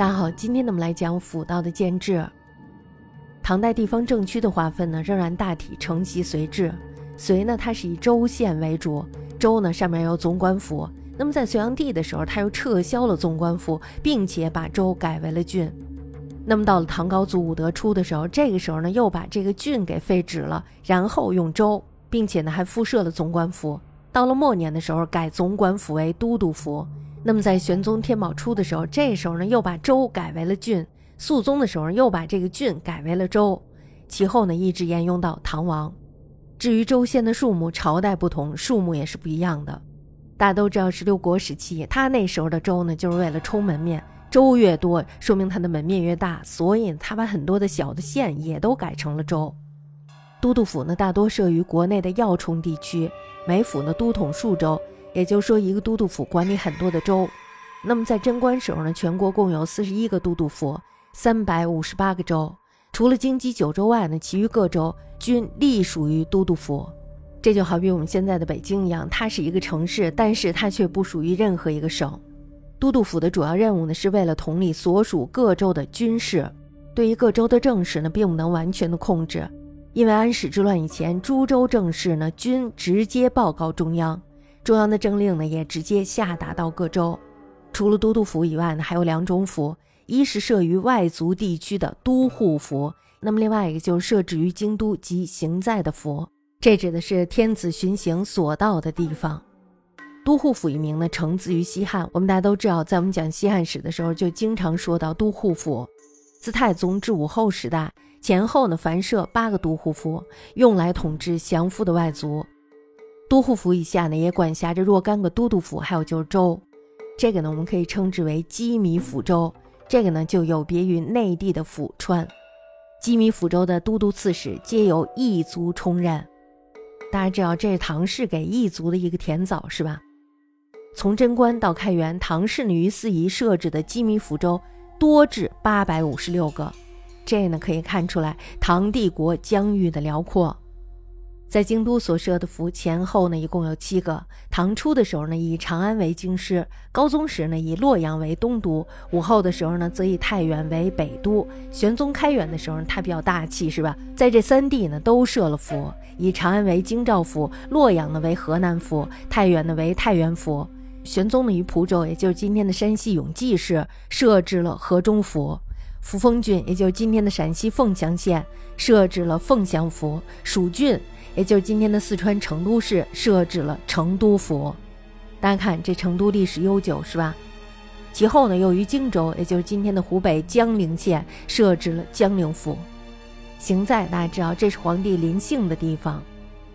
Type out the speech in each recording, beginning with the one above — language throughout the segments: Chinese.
大家好，今天呢我们来讲府道的建制。唐代地方政区的划分呢，仍然大体承袭隋制。隋呢，它是以州县为主，州呢上面有总管府。那么在隋炀帝的时候，他又撤销了总管府，并且把州改为了郡。那么到了唐高祖武德初的时候，这个时候呢，又把这个郡给废止了，然后用州，并且呢还复设了总管府。到了末年的时候，改总管府为都督府。那么在玄宗天宝初的时候，这时候呢又把州改为了郡；肃宗的时候又把这个郡改为了州，其后呢一直沿用到唐王。至于州县的数目，朝代不同，数目也是不一样的。大家都知道，十六国时期，他那时候的州呢，就是为了充门面，州越多，说明他的门面越大，所以他把很多的小的县也都改成了州。都督府呢，大多设于国内的要冲地区，每府呢都统数州。也就是说，一个都督府管理很多的州。那么在贞观时候呢，全国共有四十一个都督府，三百五十八个州。除了京畿九州外呢，其余各州均隶属于都督府。这就好比我们现在的北京一样，它是一个城市，但是它却不属于任何一个省。都督府的主要任务呢，是为了统领所属各州的军事，对于各州的政事呢，并不能完全的控制。因为安史之乱以前，诸州政事呢，均直接报告中央。中央的政令呢，也直接下达到各州。除了都督府以外呢，还有两种府：一是设于外族地区的都护府，那么另外一个就是设置于京都及行在的府。这指的是天子巡行所到的地方。都护府一名呢，承自于西汉。我们大家都知道，在我们讲西汉史的时候，就经常说到都护府。自太宗至武后时代前后呢，凡设八个都护府，用来统治降服的外族。都护府以下呢，也管辖着若干个都督府，还有就是州。这个呢，我们可以称之为羁縻府州。这个呢，就有别于内地的府川。羁縻府州的都督刺史皆由异族充任。大家知道，这是唐氏给异族的一个甜枣，是吧？从贞观到开元，唐氏呢于司仪设置的羁縻府州多至八百五十六个。这呢，可以看出来唐帝国疆域的辽阔。在京都所设的府前后呢，一共有七个。唐初的时候呢，以长安为京师；高宗时呢，以洛阳为东都；武后的时候呢，则以太原为北都；玄宗开元的时候，他比较大气，是吧？在这三地呢，都设了府，以长安为京兆府，洛阳呢为河南府，太原呢为太原府。玄宗呢，于蒲州，也就是今天的山西永济市，设置了河中府；扶风郡，也就是今天的陕西凤翔县，设置了凤翔府；蜀郡。也就是今天的四川成都市设置了成都府，大家看这成都历史悠久是吧？其后呢，又于荆州，也就是今天的湖北江陵县设置了江陵府。行在大家知道，这是皇帝临幸的地方，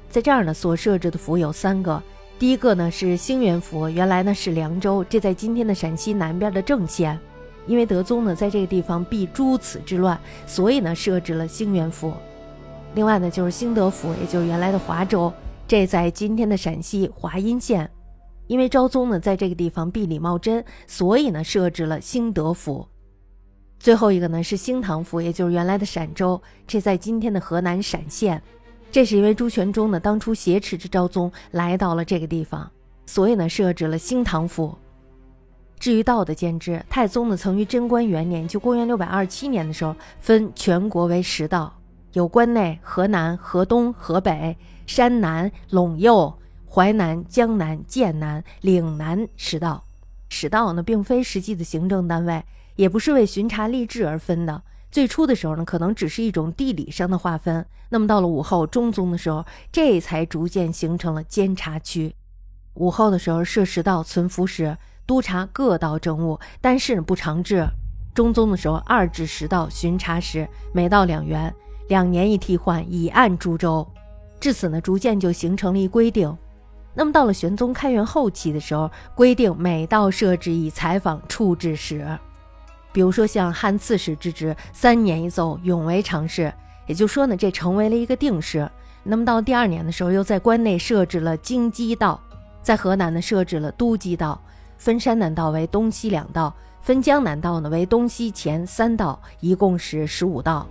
在这儿呢所设置的府有三个，第一个呢是兴元府，原来呢是凉州，这在今天的陕西南边的郑县，因为德宗呢在这个地方避诸此之乱，所以呢设置了兴元府。另外呢，就是兴德府，也就是原来的华州，这在今天的陕西华阴县。因为昭宗呢在这个地方避李茂贞，所以呢设置了兴德府。最后一个呢是兴唐府，也就是原来的陕州，这在今天的河南陕县。这是因为朱全忠呢当初挟持着昭宗来到了这个地方，所以呢设置了兴唐府。至于道的建制，太宗呢曾于贞观元年，就公元六百二十七年的时候，分全国为十道。有关内、河南、河东、河北、山南、陇右、淮南、江南、剑南、岭南十道。十道呢，并非实际的行政单位，也不是为巡查吏治而分的。最初的时候呢，可能只是一种地理上的划分。那么到了武后、中宗的时候，这才逐渐形成了监察区。武后的时候设十道存符使，督察各道政务，但是不常制。中宗的时候二至十道巡查使，每道两员。两年一替换，以案诸州，至此呢，逐渐就形成了一规定。那么到了玄宗开元后期的时候，规定每道设置以采访处置使，比如说像汉刺史之职，三年一奏，永为常事。也就说呢，这成为了一个定式。那么到第二年的时候，又在关内设置了京畿道，在河南呢设置了都畿道，分山南道为东西两道，分江南道呢为东西前三道，一共是十五道。